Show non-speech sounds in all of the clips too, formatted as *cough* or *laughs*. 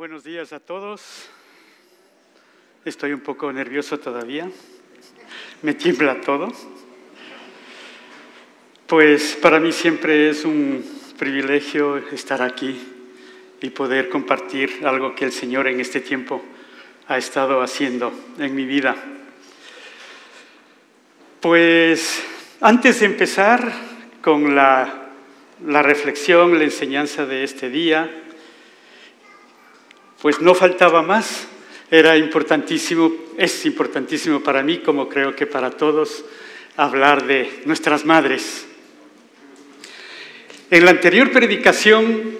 Buenos días a todos. Estoy un poco nervioso todavía. Me tiembla todo. Pues para mí siempre es un privilegio estar aquí y poder compartir algo que el Señor en este tiempo ha estado haciendo en mi vida. Pues antes de empezar con la, reflexión, la enseñanza de este día, pues no faltaba más. Era importantísimo, es importantísimo para mí, como creo que para todos, hablar de nuestras madres. En la anterior predicación,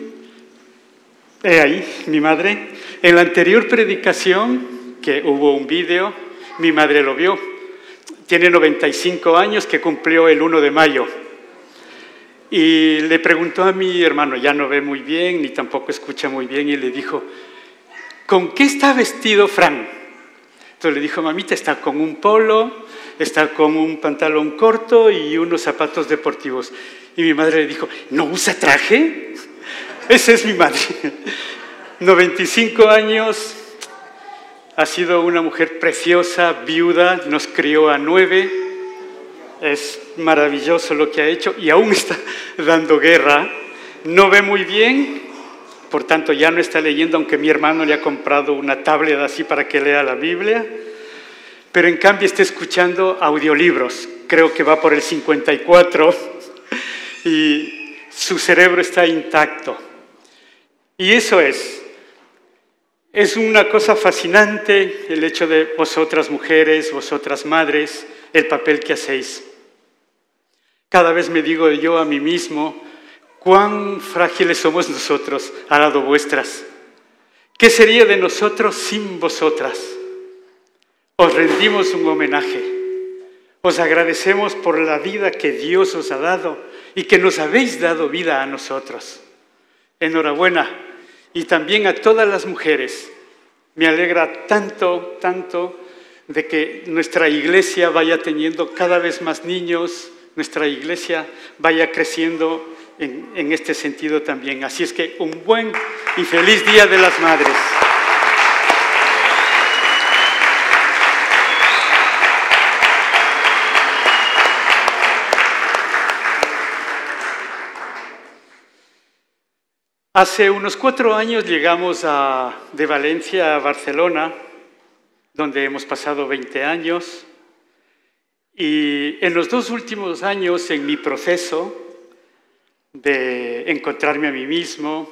he ahí, mi madre, en la anterior predicación, que hubo un vídeo, mi madre lo vio. Tiene 95 años, que cumplió el 1 de mayo. Y le preguntó a mi hermano, ya no ve muy bien, ni tampoco escucha muy bien, y le dijo, ¿con qué está vestido Fran? Entonces le dijo, mamita, está con un polo, está con un pantalón corto y unos zapatos deportivos. Y mi madre le dijo, ¿no usa traje? Esa es mi madre. *laughs* 95 años, ha sido una mujer preciosa, viuda, nos crió a nueve. Es maravilloso lo que ha hecho y aún está dando guerra. No ve muy bien, por tanto ya no está leyendo, aunque mi hermano le ha comprado una tablet así para que lea la Biblia, pero en cambio está escuchando audiolibros, creo que va por el 54 *laughs* y su cerebro está intacto. Y eso es, es una cosa fascinante el hecho de vosotras mujeres, vosotras madres, el papel que hacéis. Cada vez me digo yo a mí mismo, cuán frágiles somos nosotros al lado vuestras. ¿Qué sería de nosotros sin vosotras? Os rendimos un homenaje. Os agradecemos por la vida que Dios os ha dado y que nos habéis dado vida a nosotros. Enhorabuena. Y también a todas las mujeres. Me alegra tanto, tanto de que nuestra iglesia vaya teniendo cada vez más niños, nuestra iglesia vaya creciendo en, este sentido también. Así es que un buen y feliz Día de las Madres. Hace unos cuatro años llegamos de Valencia a Barcelona, donde hemos pasado 20 años. Y en los dos últimos años, en mi proceso, de encontrarme a mí mismo.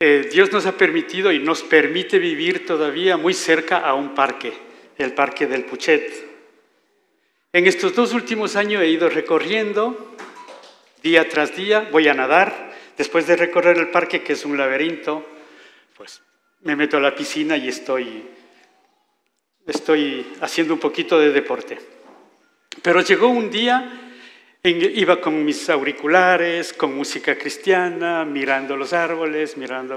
Eh, Dios nos ha permitido y nos permite vivir todavía muy cerca a un parque, el Parque del Puchet. En estos dos últimos años he ido recorriendo día tras día, voy a nadar, después de recorrer el parque, que es un laberinto, pues me meto a la piscina y estoy, estoy haciendo un poquito de deporte. Pero llegó un día Iba con mis auriculares, con música cristiana, mirando los árboles, mirando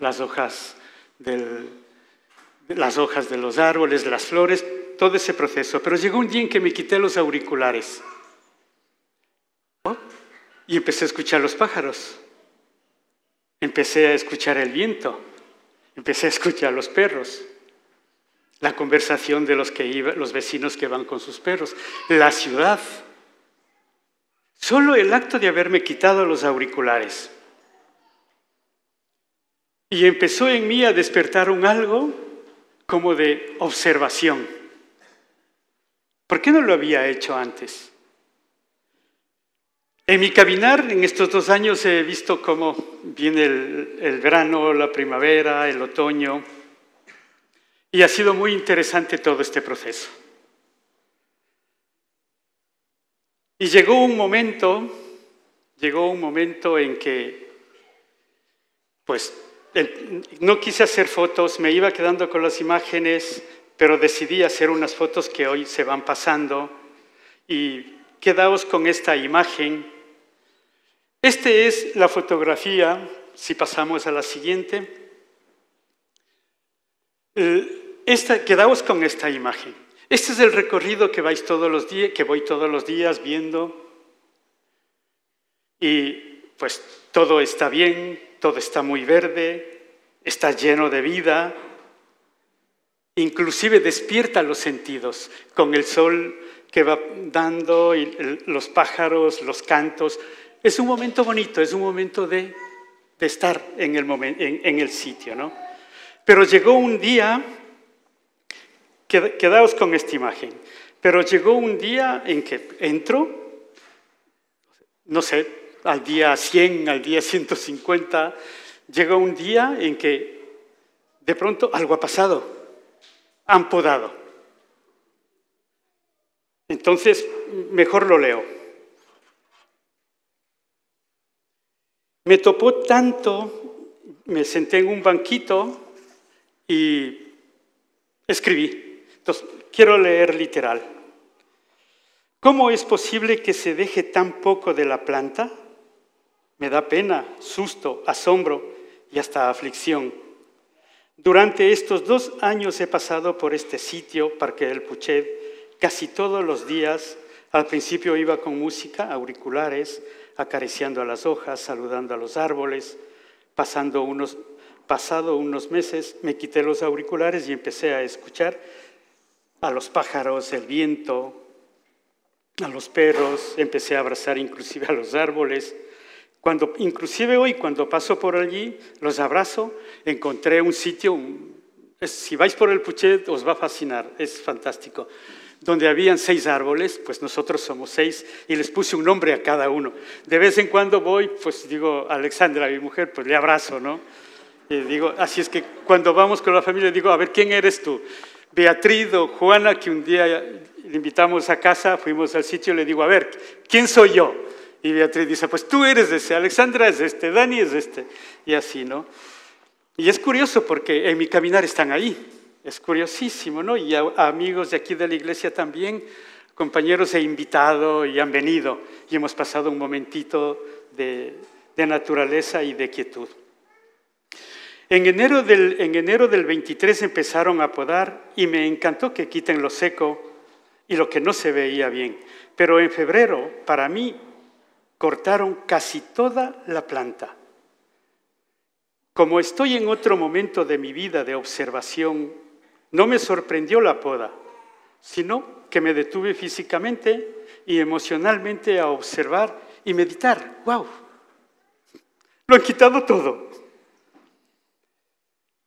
las, hojas de los árboles, las flores, todo ese proceso. Pero llegó un día en que me quité los auriculares y empecé a escuchar los pájaros. Empecé a escuchar el viento. Empecé a escuchar los perros. La conversación de los, que los vecinos que van con sus perros. La ciudad Solo el acto de haberme quitado los auriculares. Y empezó en mí a despertar un algo como de observación. ¿Por qué no lo había hecho antes? En mi caminar en estos dos años he visto cómo viene el, el, verano, la primavera, el otoño, y ha sido muy interesante todo este proceso. Y llegó un momento, llegó un momento en que, pues, no quise hacer fotos, me iba quedando con las imágenes, pero decidí hacer unas fotos que hoy se van pasando. Y quedaos con esta imagen. Esta es la fotografía, si pasamos a la siguiente. Esta, quedaos con esta imagen. Este es el recorrido que vais todos los días, que voy todos los días viendo. Y pues todo está bien, todo está muy verde, está lleno de vida, inclusive despierta los sentidos con el sol que va dando y los pájaros, los cantos. Es un momento bonito, es un momento de, estar en el, en, el sitio, ¿no? Pero llegó un día, quedaos con esta imagen, pero llegó un día en que entro, no sé, al día 100, al día 150, llegó un día en que de pronto algo ha pasado, han podado. Entonces, mejor lo leo. Me topó tanto, me senté en un banquito y escribí. Entonces, quiero leer literal. ¿Cómo es posible que se deje tan poco de la planta? Me da pena, susto, asombro y hasta aflicción. Durante estos dos años he pasado por este sitio, Parque del Puchet, casi todos los días. Al principio iba con música, auriculares, acariciando a las hojas, saludando a los árboles. Pasando unos, pasado unos meses me quité los auriculares y empecé a escuchar a los pájaros, el viento, a los perros, empecé a abrazar inclusive a los árboles. Cuando, inclusive hoy, cuando paso por allí, los abrazo, encontré un sitio, si vais por el Puchet os va a fascinar, es fantástico donde habían seis árboles, pues nosotros somos seis, y les puse un nombre a cada uno. De vez en cuando voy, pues digo, Alexandra, mi mujer, pues le abrazo, ¿no? Digo, así es que cuando vamos con la familia, digo, a ver, ¿quién eres tú? Beatriz o Juana, que un día le invitamos a casa, fuimos al sitio, le digo, a ver, ¿quién soy yo? Y Beatriz dice, pues tú eres este, Alexandra es este, Dani es este, y así, ¿no? Y es curioso porque en mi caminar están ahí, es curiosísimo, ¿no? Y amigos de aquí de la iglesia también, compañeros he invitado y han venido y hemos pasado un momentito de, naturaleza y de quietud. En enero, del, en enero del 23 empezaron a podar y me encantó que quiten lo seco y lo que no se veía bien. Pero en febrero, para mí, cortaron casi toda la planta. Como estoy en otro momento de mi vida de observación no me sorprendió la poda, sino que me detuve físicamente y emocionalmente a observar y meditar. ¡Wow! Lo han quitado todo.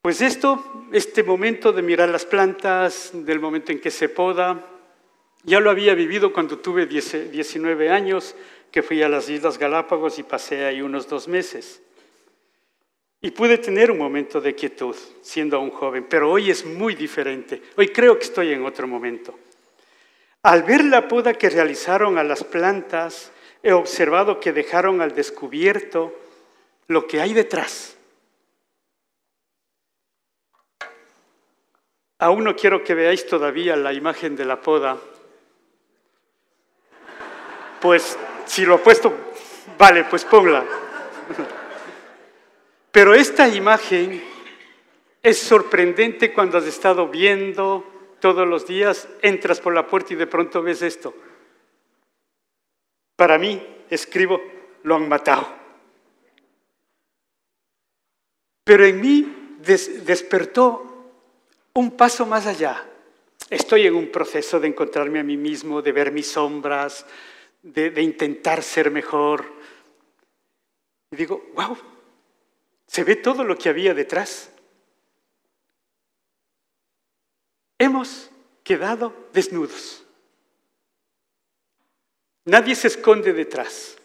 Pues esto, este momento de mirar las plantas, del momento en que se poda, ya lo había vivido cuando tuve 19 años, que fui a las Islas Galápagos y pasé ahí unos dos meses. Y pude tener un momento de quietud siendo un joven, pero hoy es muy diferente. Hoy creo que estoy en otro momento. Al ver la poda que realizaron a las plantas, he observado que dejaron al descubierto lo que hay detrás. Aún no quiero que veáis todavía la imagen de la poda. Pues si lo he puesto, vale, pues ponla. Pero esta imagen es sorprendente cuando has estado viendo todos los días, entras por la puerta y de pronto ves esto. Para mí, escribo, lo han matado. Pero en mí despertó un paso más allá. Estoy en un proceso de encontrarme a mí mismo, de ver mis sombras, de, intentar ser mejor. Y digo, wow, se ve todo lo que había detrás. Hemos quedado desnudos. Nadie se esconde detrás.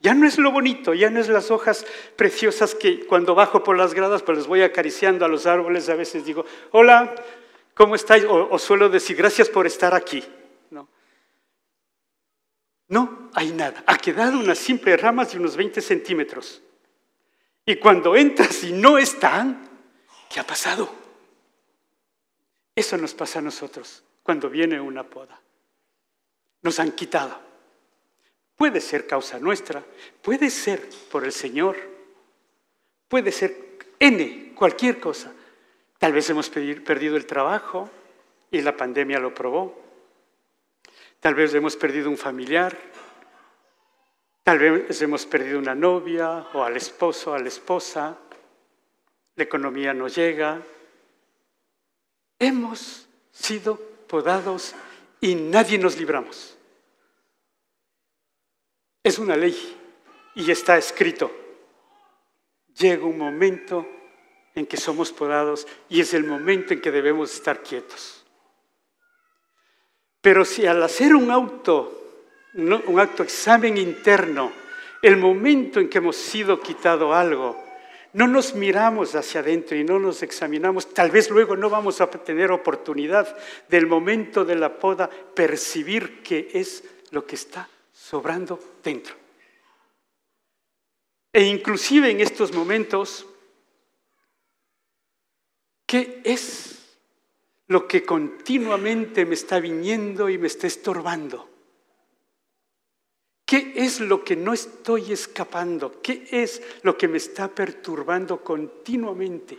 Ya no es lo bonito, ya no es las hojas preciosas que cuando bajo por las gradas, pues les voy acariciando a los árboles, a veces digo, hola, ¿cómo estáis? O, suelo decir, gracias por estar aquí. No. no hay nada. Ha quedado unas simples ramas de unos 20 centímetros. Y cuando entras y no están, ¿qué ha pasado? Eso nos pasa a nosotros cuando viene una poda. Nos han quitado. Puede ser causa nuestra, puede ser por el Señor, puede ser N, cualquier cosa. Tal vez hemos perdido el trabajo y la pandemia lo probó. Tal vez hemos perdido un familiar, Tal vez hemos perdido una novia o al esposo, a la esposa. la economía no llega. Hemos sido podados y nadie nos libramos. Es una ley y está escrito. Llega un momento en que somos podados y es el momento en que debemos estar quietos. Pero si al hacer un auto, un acto examen interno, el momento en que hemos sido quitado algo, no nos miramos hacia adentro y no nos examinamos, tal vez luego no vamos a tener oportunidad del momento de la poda percibir qué es lo que está sobrando dentro. E inclusive en estos momentos, ¿qué es lo que continuamente me está viniendo y me está estorbando? ¿Qué es lo que no estoy escapando? ¿Qué es lo que me está perturbando continuamente?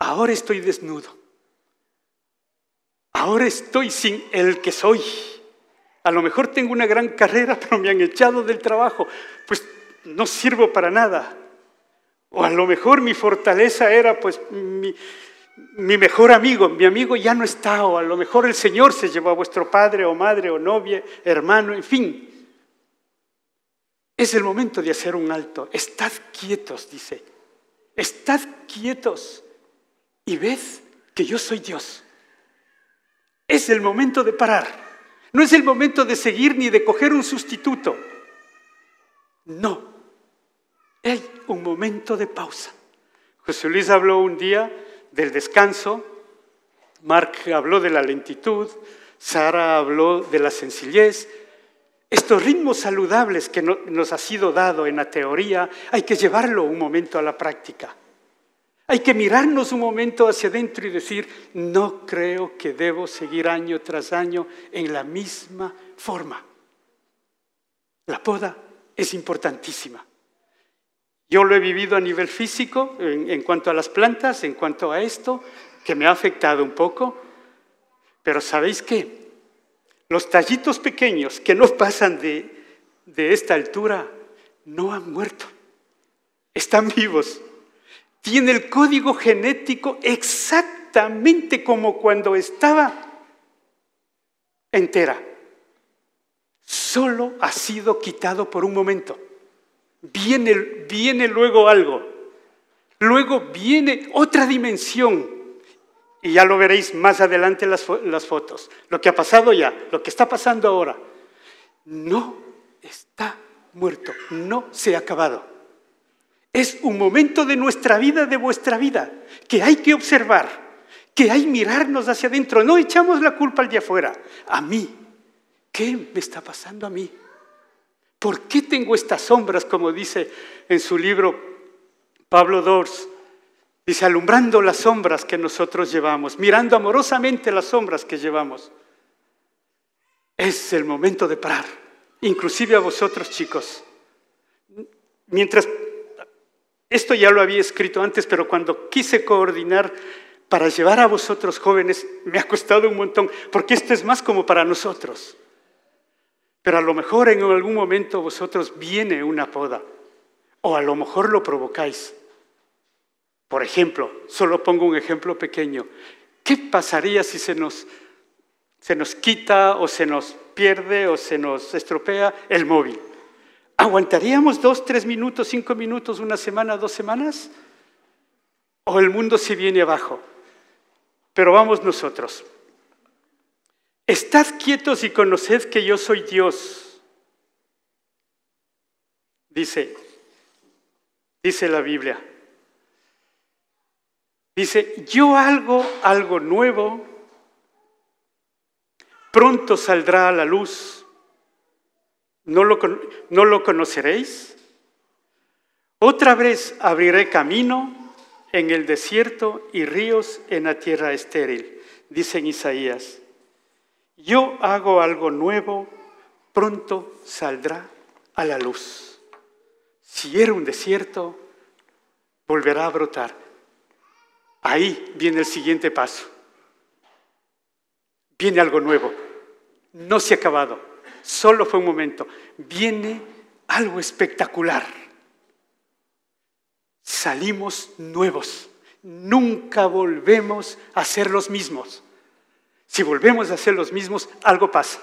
Ahora estoy desnudo. Ahora estoy sin el que soy. A lo mejor tengo una gran carrera, *laughs* pero me han echado del trabajo. Pues no sirvo para nada. O a lo mejor mi fortaleza era pues mi, mi mejor amigo, mi amigo ya no está, o a lo mejor el Señor se llevó a vuestro padre o madre o novia, hermano, en fin. Es el momento de hacer un alto. Estad quietos, dice. Estad quietos y ved que yo soy Dios. Es el momento de parar. No es el momento de seguir ni de coger un sustituto. No. Hay un momento de pausa. José Luis habló un día del descanso, Mark habló de la lentitud, Sara habló de la sencillez. Estos ritmos saludables que nos ha sido dado en la teoría, hay que llevarlo un momento a la práctica. Hay que mirarnos un momento hacia adentro y decir, no creo que debo seguir año tras año en la misma forma. La poda es importantísima. Yo lo he vivido a nivel físico en, cuanto a las plantas, en cuanto a esto, que me ha afectado un poco, pero ¿sabéis qué? Los tallitos pequeños que no pasan de, de esta altura no han muerto, están vivos. Tiene el código genético exactamente como cuando estaba entera. Solo ha sido quitado por un momento viene, viene luego algo. Luego viene otra dimensión. Y ya lo veréis más adelante en las, las fotos. Lo que ha pasado ya, lo que está pasando ahora. No está muerto, no se ha acabado. Es un momento de nuestra vida, de vuestra vida, que hay que observar, que hay mirarnos hacia adentro. No echamos la culpa al de afuera. A mí, ¿qué me está pasando a mí? ¿Por qué tengo estas sombras, como dice en su libro Pablo Dors? Dice, alumbrando las sombras que nosotros llevamos, mirando amorosamente las sombras que llevamos. Es el momento de parar, inclusive a vosotros chicos. Mientras, esto ya lo había escrito antes, pero cuando quise coordinar para llevar a vosotros jóvenes, me ha costado un montón, porque esto es más como para nosotros. Pero a lo mejor en algún momento vosotros viene una poda, o a lo mejor lo provocáis. Por ejemplo, solo pongo un ejemplo pequeño. ¿Qué pasaría si se nos, se nos quita o se nos pierde o se nos estropea el móvil? ¿Aguantaríamos dos, tres minutos, cinco minutos, una semana, dos semanas? ¿O el mundo se viene abajo? Pero vamos nosotros. Estad quietos y conoced que yo soy Dios. Dice, dice la Biblia. Dice, yo algo, algo nuevo, pronto saldrá a la luz. ¿No lo, ¿No lo conoceréis? Otra vez abriré camino en el desierto y ríos en la tierra estéril, dice en Isaías. Yo hago algo nuevo, pronto saldrá a la luz. Si era un desierto, volverá a brotar. Ahí viene el siguiente paso. Viene algo nuevo. No se ha acabado. Solo fue un momento. Viene algo espectacular. salimos nuevos. Nunca volvemos a ser los mismos. Si volvemos a ser los mismos, algo pasa.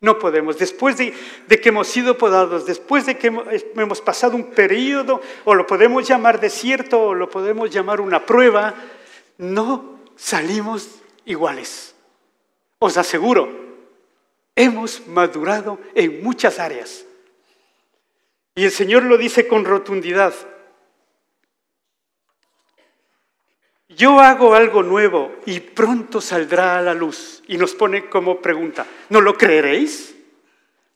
No podemos. Después de, que hemos sido podados, después de que hemos pasado un periodo, o lo podemos llamar desierto, o lo podemos llamar una prueba, no salimos iguales. Os aseguro, hemos madurado en muchas áreas. Y el Señor lo dice con rotundidad. Yo hago algo nuevo y pronto saldrá a la luz. Y nos pone como pregunta, ¿no lo creeréis?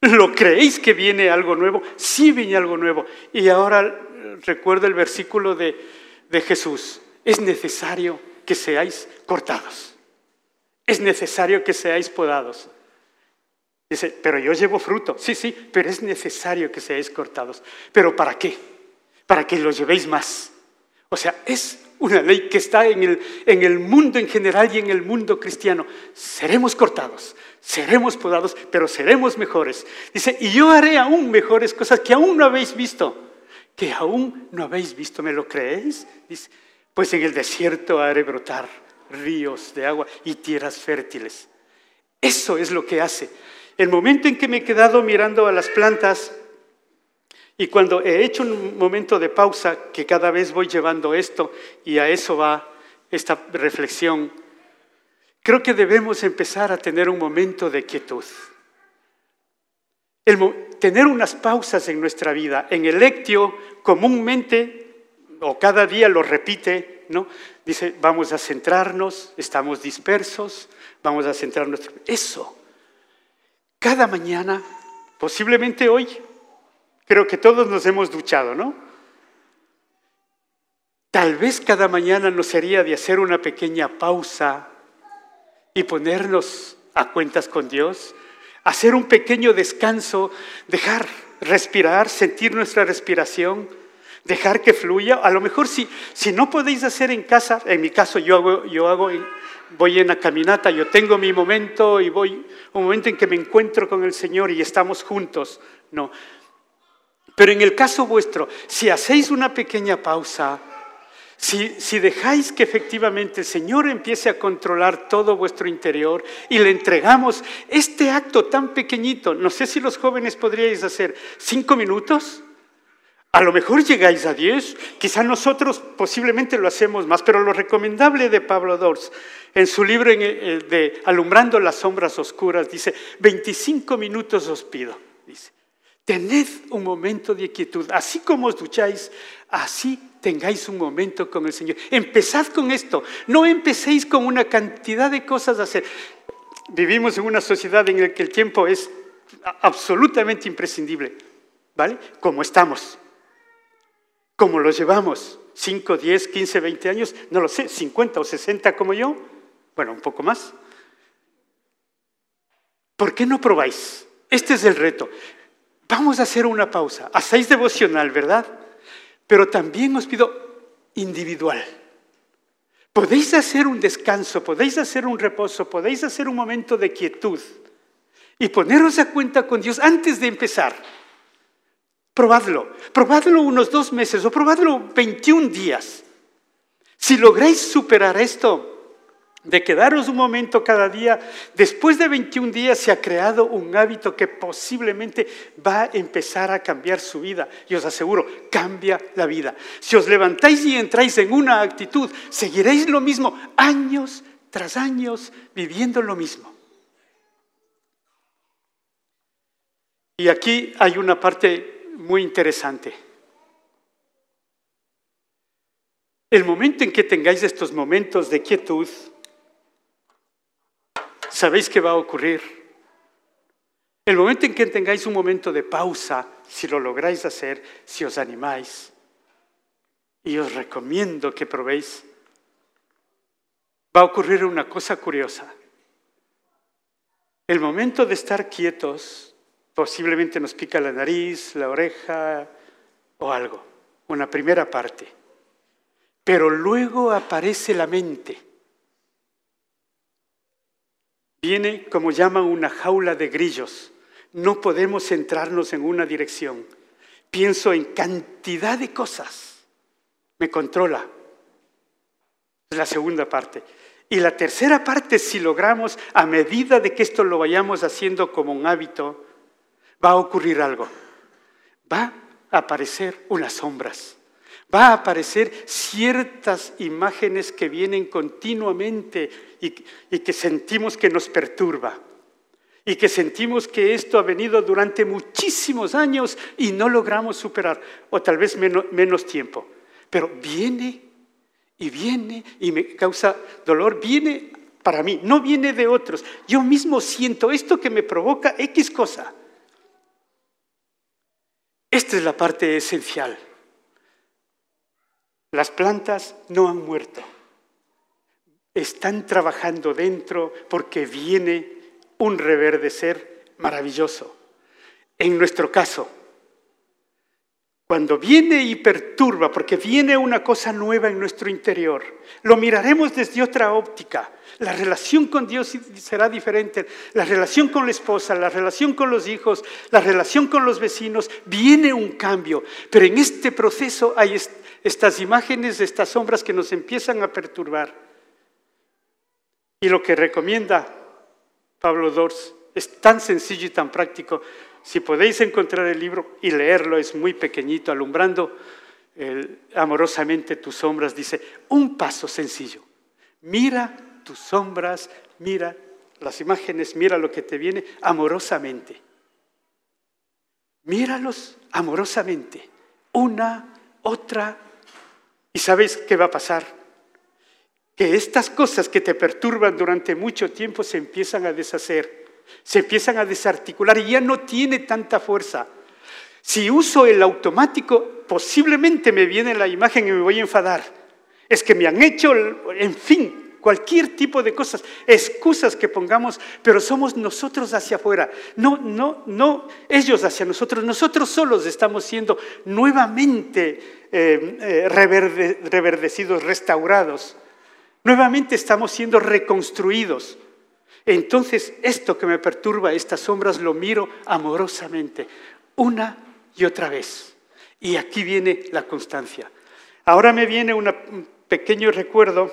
¿Lo creéis que viene algo nuevo? Sí viene algo nuevo. Y ahora recuerdo el versículo de, de Jesús. Es necesario que seáis cortados. Es necesario que seáis podados. Dice, pero yo llevo fruto. Sí, sí, pero es necesario que seáis cortados. ¿Pero para qué? Para que lo llevéis más. O sea, es una ley que está en el, en el mundo en general y en el mundo cristiano. Seremos cortados, seremos podados, pero seremos mejores. Dice, y yo haré aún mejores cosas que aún no habéis visto. Que aún no habéis visto, ¿me lo creéis? Dice, pues en el desierto haré brotar ríos de agua y tierras fértiles. Eso es lo que hace. El momento en que me he quedado mirando a las plantas y cuando he hecho un momento de pausa, que cada vez voy llevando esto y a eso va esta reflexión, creo que debemos empezar a tener un momento de quietud. tener unas pausas en nuestra vida. En el lectio comúnmente, o cada día lo repite, ¿no? Dice, vamos a centrarnos, estamos dispersos, vamos a centrarnos. Eso cada mañana, posiblemente hoy, creo que todos nos hemos duchado, ¿no? Tal vez cada mañana nos sería de hacer una pequeña pausa y ponernos a cuentas con Dios, hacer un pequeño descanso, dejar respirar, sentir nuestra respiración, dejar que fluya. A lo mejor si, si no podéis hacer en casa, en mi caso yo hago, yo hago voy en la caminata, yo tengo mi momento y voy, un momento en que me encuentro con el Señor y estamos juntos. No. Pero en el caso vuestro, si hacéis una pequeña pausa, si, si, dejáis que efectivamente el Señor empiece a controlar todo vuestro interior y le entregamos este acto tan pequeñito, no sé si los jóvenes podríais hacer cinco minutos, a lo mejor llegáis a diez, quizá nosotros posiblemente lo hacemos más, pero lo recomendable de Pablo Dors en su libro eh, de Alumbrando las sombras oscuras dice, 25 minutos os pido, dice, tened un momento de quietud, así como os ducháis, así tengáis un momento con el Señor. Empezad con esto, no empecéis con una cantidad de cosas a hacer. Vivimos en una sociedad en la que el tiempo es absolutamente imprescindible, ¿vale? Como estamos. ¿Cómo lo llevamos? ¿5, 10, 15, 20 años? No lo sé, 50 o 60 como yo. Bueno, un poco más. ¿Por qué no probáis? Este es el reto. Vamos a hacer una pausa. Hacéis devocional, ¿verdad? Pero también os pido individual. Podéis hacer un descanso, podéis hacer un reposo, podéis hacer un momento de quietud y poneros a cuenta con Dios antes de empezar. Probadlo, probadlo unos dos meses o probadlo 21 días. Si lográis superar esto, de quedaros un momento cada día, después de 21 días se ha creado un hábito que posiblemente va a empezar a cambiar su vida. Y os aseguro, cambia la vida. Si os levantáis y entráis en una actitud, seguiréis lo mismo años tras años viviendo lo mismo. Y aquí hay una parte muy interesante. El momento en que tengáis estos momentos de quietud, ¿sabéis qué va a ocurrir? El momento en que tengáis un momento de pausa, si lo lográis hacer, si os animáis, y os recomiendo que probéis, va a ocurrir una cosa curiosa. El momento de estar quietos Posiblemente nos pica la nariz, la oreja o algo, una primera parte. Pero luego aparece la mente. Viene como llaman una jaula de grillos. No podemos centrarnos en una dirección. Pienso en cantidad de cosas. me controla. Es la segunda parte. Y la tercera parte, si logramos, a medida de que esto lo vayamos haciendo como un hábito, va a ocurrir algo. Va a aparecer unas sombras. Va a aparecer ciertas imágenes que vienen continuamente y, y que sentimos que nos perturba y que sentimos que esto ha venido durante muchísimos años y no logramos superar, o tal vez menos, tiempo. Pero viene y viene y me causa dolor, viene para mí, no viene de otros. Yo mismo siento esto que me provoca X cosa. Esta es la parte esencial. Las plantas no han muerto. Están trabajando dentro porque viene un reverdecer maravilloso. En nuestro caso, cuando viene y perturba, porque viene una cosa nueva en nuestro interior, lo miraremos desde otra óptica. La relación con Dios será diferente, la relación con la esposa, la relación con los hijos, la relación con los vecinos, viene un cambio. Pero en este proceso hay estas imágenes, estas sombras que nos empiezan a perturbar. Y lo que recomienda Pablo Dors. Es tan sencillo y tan práctico. Si podéis encontrar el libro y leerlo, es muy pequeñito, alumbrando amorosamente tus sombras, dice, un paso sencillo. Mira tus sombras, mira las imágenes, mira lo que te viene amorosamente. Míralos amorosamente, una, otra, y sabes qué va a pasar que estas cosas que te perturban durante mucho tiempo se empiezan a deshacer, se empiezan a desarticular y ya no tiene tanta fuerza. Si uso el automático, posiblemente me viene la imagen y me voy a enfadar. Es que me han hecho, en fin, cualquier tipo de cosas, excusas que pongamos, pero somos nosotros hacia afuera, no, no, no ellos hacia nosotros, nosotros solos estamos siendo nuevamente eh, eh, reverdecidos, restaurados. Nuevamente estamos siendo reconstruidos. Entonces, esto que me perturba, estas sombras, lo miro amorosamente, una y otra vez. Y aquí viene la constancia. Ahora me viene un pequeño recuerdo,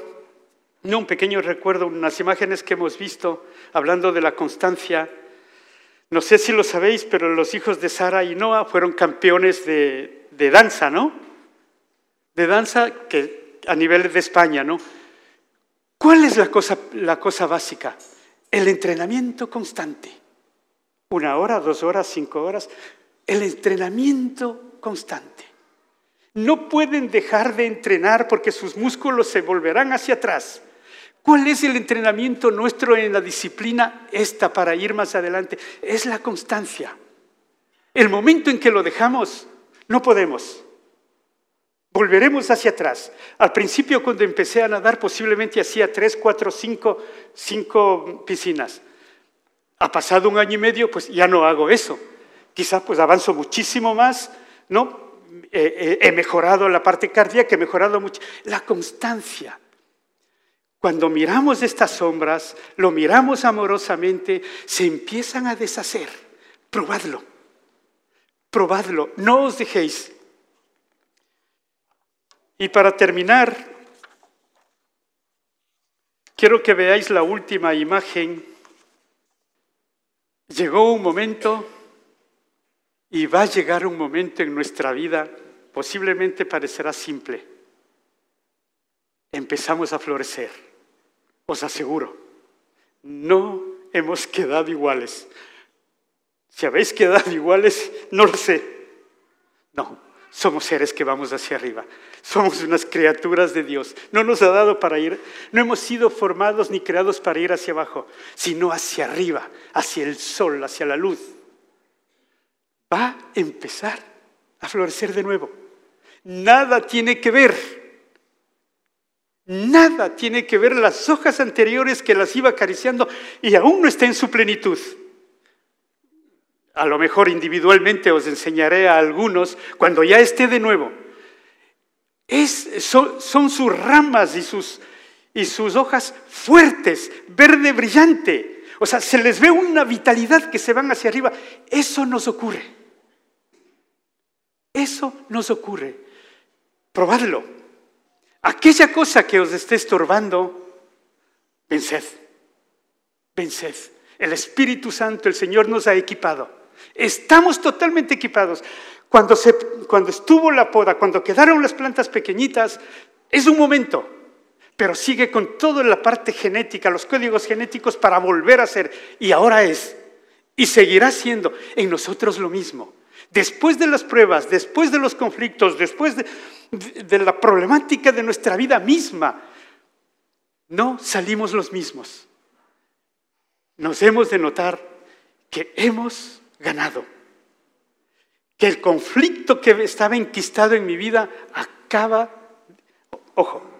no un pequeño recuerdo, unas imágenes que hemos visto hablando de la constancia. No sé si lo sabéis, pero los hijos de Sara y Noah fueron campeones de, de danza, ¿no? De danza que a nivel de España, ¿no? ¿Cuál es la cosa, la cosa básica? El entrenamiento constante. Una hora, dos horas, cinco horas. El entrenamiento constante. No pueden dejar de entrenar porque sus músculos se volverán hacia atrás. ¿Cuál es el entrenamiento nuestro en la disciplina esta para ir más adelante? Es la constancia. El momento en que lo dejamos, no podemos. Volveremos hacia atrás. Al principio, cuando empecé a nadar, posiblemente hacía tres, cuatro, cinco, cinco piscinas. Ha pasado un año y medio, pues ya no hago eso. Quizás pues avanzo muchísimo más, ¿no? he mejorado la parte cardíaca, he mejorado mucho. La constancia. Cuando miramos estas sombras, lo miramos amorosamente, se empiezan a deshacer. Probadlo. Probadlo. No os dejéis y para terminar, quiero que veáis la última imagen. Llegó un momento y va a llegar un momento en nuestra vida, posiblemente parecerá simple. Empezamos a florecer, os aseguro. No hemos quedado iguales. Si habéis quedado *laughs* iguales, no lo sé. No, somos seres que vamos hacia arriba. Somos unas criaturas de Dios. No nos ha dado para ir, no hemos sido formados ni creados para ir hacia abajo, sino hacia arriba, hacia el sol, hacia la luz. Va a empezar a florecer de nuevo. Nada tiene que ver, nada tiene que ver las hojas anteriores que las iba acariciando y aún no está en su plenitud. A lo mejor individualmente os enseñaré a algunos cuando ya esté de nuevo. son, sus ramas y sus, y sus hojas fuertes, verde brillante. O sea, se les ve una vitalidad que se van hacia arriba. Eso nos ocurre. Eso nos ocurre. Probadlo. Aquella cosa que os esté estorbando, venced, venced. El Espíritu Santo, el Señor nos ha equipado. Estamos totalmente equipados. Cuando, se, cuando estuvo la poda, cuando quedaron las plantas pequeñitas, es un momento, pero sigue con toda la parte genética, los códigos genéticos para volver a ser. Y ahora es, y seguirá siendo en nosotros lo mismo. Después de las pruebas, después de los conflictos, después de, de la problemática de nuestra vida misma, no salimos los mismos. Nos hemos de notar que hemos ganado, que el conflicto que estaba enquistado en mi vida acaba, ojo,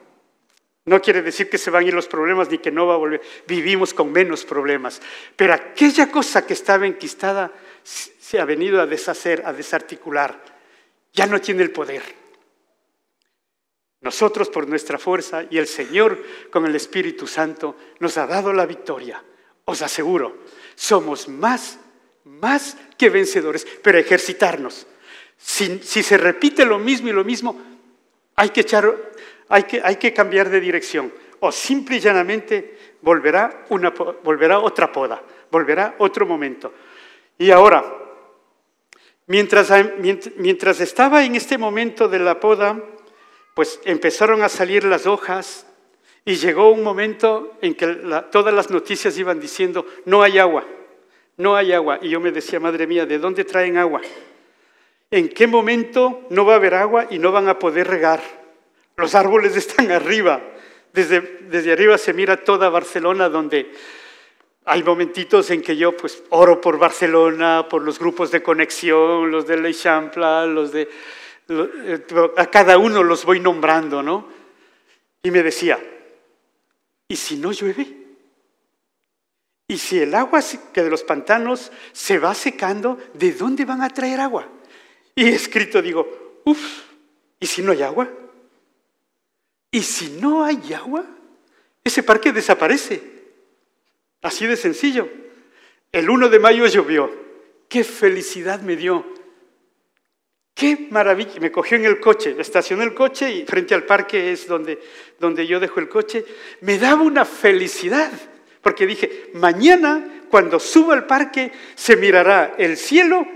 no quiere decir que se van a ir los problemas ni que no va a volver. Vivimos con menos problemas. Pero aquella cosa que estaba enquistada se ha venido a deshacer, a desarticular. Ya no tiene el poder. Nosotros por nuestra fuerza y el Señor con el Espíritu Santo nos ha dado la victoria. Os aseguro, somos más, más que vencedores, pero ejercitarnos. Si, se repite lo mismo y lo mismo, hay que echar hay que, hay que cambiar de dirección. O simple y llanamente volverá, una, volverá otra poda, volverá otro momento. Y ahora, mientras, mientras estaba en este momento de la poda, pues empezaron a salir las hojas y llegó un momento en que todas las noticias iban diciendo, no hay agua, no hay agua. Y yo me decía, madre mía, ¿de dónde traen agua? ¿En qué momento no va a haber agua y no van a poder regar? Los árboles *laughs* están arriba. Desde, desde arriba se mira toda Barcelona donde hay momentitos en que yo pues oro por Barcelona, por los grupos de conexión, los de L'Eixample, los de... Eh, a cada uno los voy nombrando, ¿no? Y me decía, ¿y si no llueve? ¿Y si el agua que de los pantanos se va secando, de dónde van a traer agua? Y escrito, digo, uff, ¿y si no hay agua? Y si no hay agua, ese parque desaparece. Así de sencillo. El 1 de mayo llovió. Qué felicidad me dio. Qué maravilla. Me cogió en el coche, estacioné el coche y frente al parque es donde, donde yo dejo el coche. Me daba una felicidad. Porque dije, mañana cuando suba al parque se mirará el cielo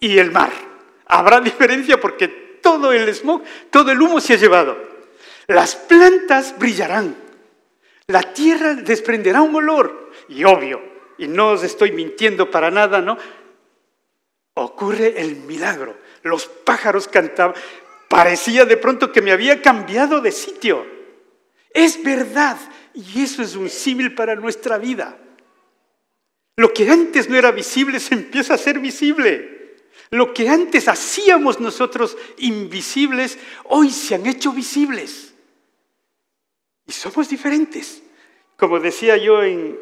y el mar. Habrá diferencia porque todo el smog, todo el humo se ha llevado. Las plantas brillarán, la tierra desprenderá un olor. Y obvio, y no os estoy mintiendo para nada, ¿no? Ocurre el milagro. Los pájaros cantaban. Parecía de pronto que me había cambiado de sitio. Es verdad. Y eso es un símil para nuestra vida. Lo que antes no era visible se empieza a ser visible. Lo que antes hacíamos nosotros invisibles, hoy se han hecho visibles. Y somos diferentes. Como decía yo en,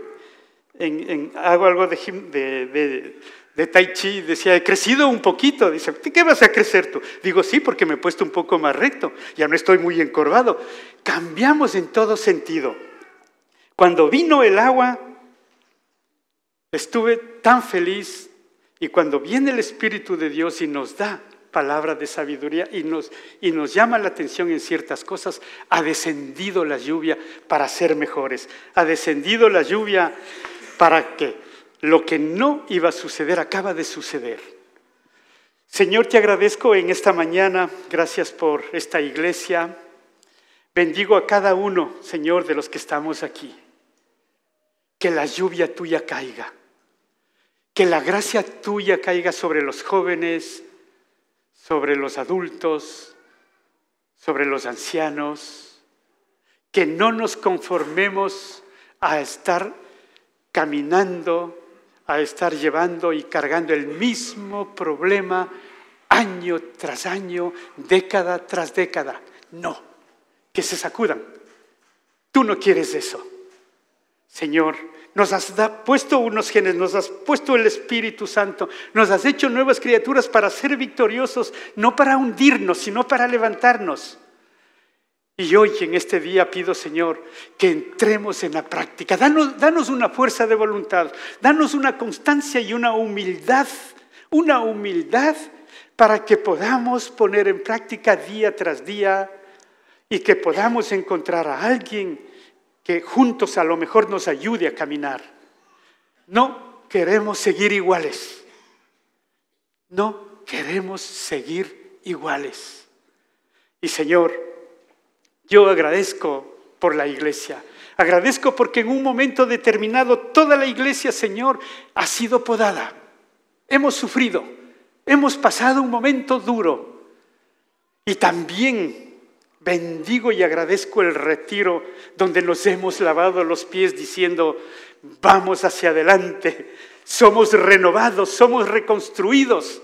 hago algo de, de, Tai Chi, decía, he crecido un poquito. Dice, ¿qué vas a crecer tú? Digo, sí, porque me he puesto un poco más recto. Ya no estoy muy encorvado. Cambiamos en todo sentido. Cuando vino el agua, estuve tan feliz. Y cuando viene el Espíritu de Dios y nos da palabra de sabiduría y nos, y nos llama la atención en ciertas cosas, ha descendido la lluvia para ser mejores, ha descendido la lluvia para que lo que no iba a suceder acaba de suceder. Señor, te agradezco en esta mañana, gracias por esta iglesia. Bendigo a cada uno, Señor, de los que estamos aquí. Que la lluvia tuya caiga. Que la gracia tuya caiga sobre los jóvenes, sobre los adultos, sobre los ancianos, que no nos conformemos a estar caminando, a estar llevando y cargando el mismo problema año tras año, década tras década. No, que se sacudan. Tú no quieres eso. Señor, nos has puesto unos genes, nos has puesto el Espíritu Santo, nos has hecho nuevas criaturas para ser victoriosos, no para hundirnos, sino para levantarnos. Y hoy en este día pido, Señor, que entremos en la práctica. Danos, danos una fuerza de voluntad, danos una constancia y una humildad, una humildad para que podamos poner en práctica día tras día y que podamos encontrar a alguien que juntos a lo mejor nos ayude a caminar. No queremos seguir iguales. No queremos seguir iguales. Y Señor, yo agradezco por la iglesia. Agradezco porque en un momento determinado toda la iglesia, Señor, ha sido podada. Hemos sufrido, hemos pasado un momento duro. Y también bendigo y agradezco el retiro donde nos hemos lavado los pies diciendo, vamos hacia adelante, somos renovados, somos reconstruidos.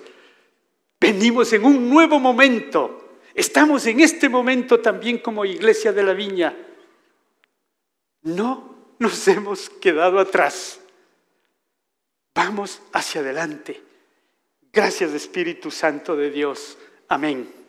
Venimos en un nuevo momento. Estamos en este momento también como iglesia de la viña no nos hemos quedado atrás. Vamos hacia adelante. Gracias Espíritu Santo de Dios. Amén.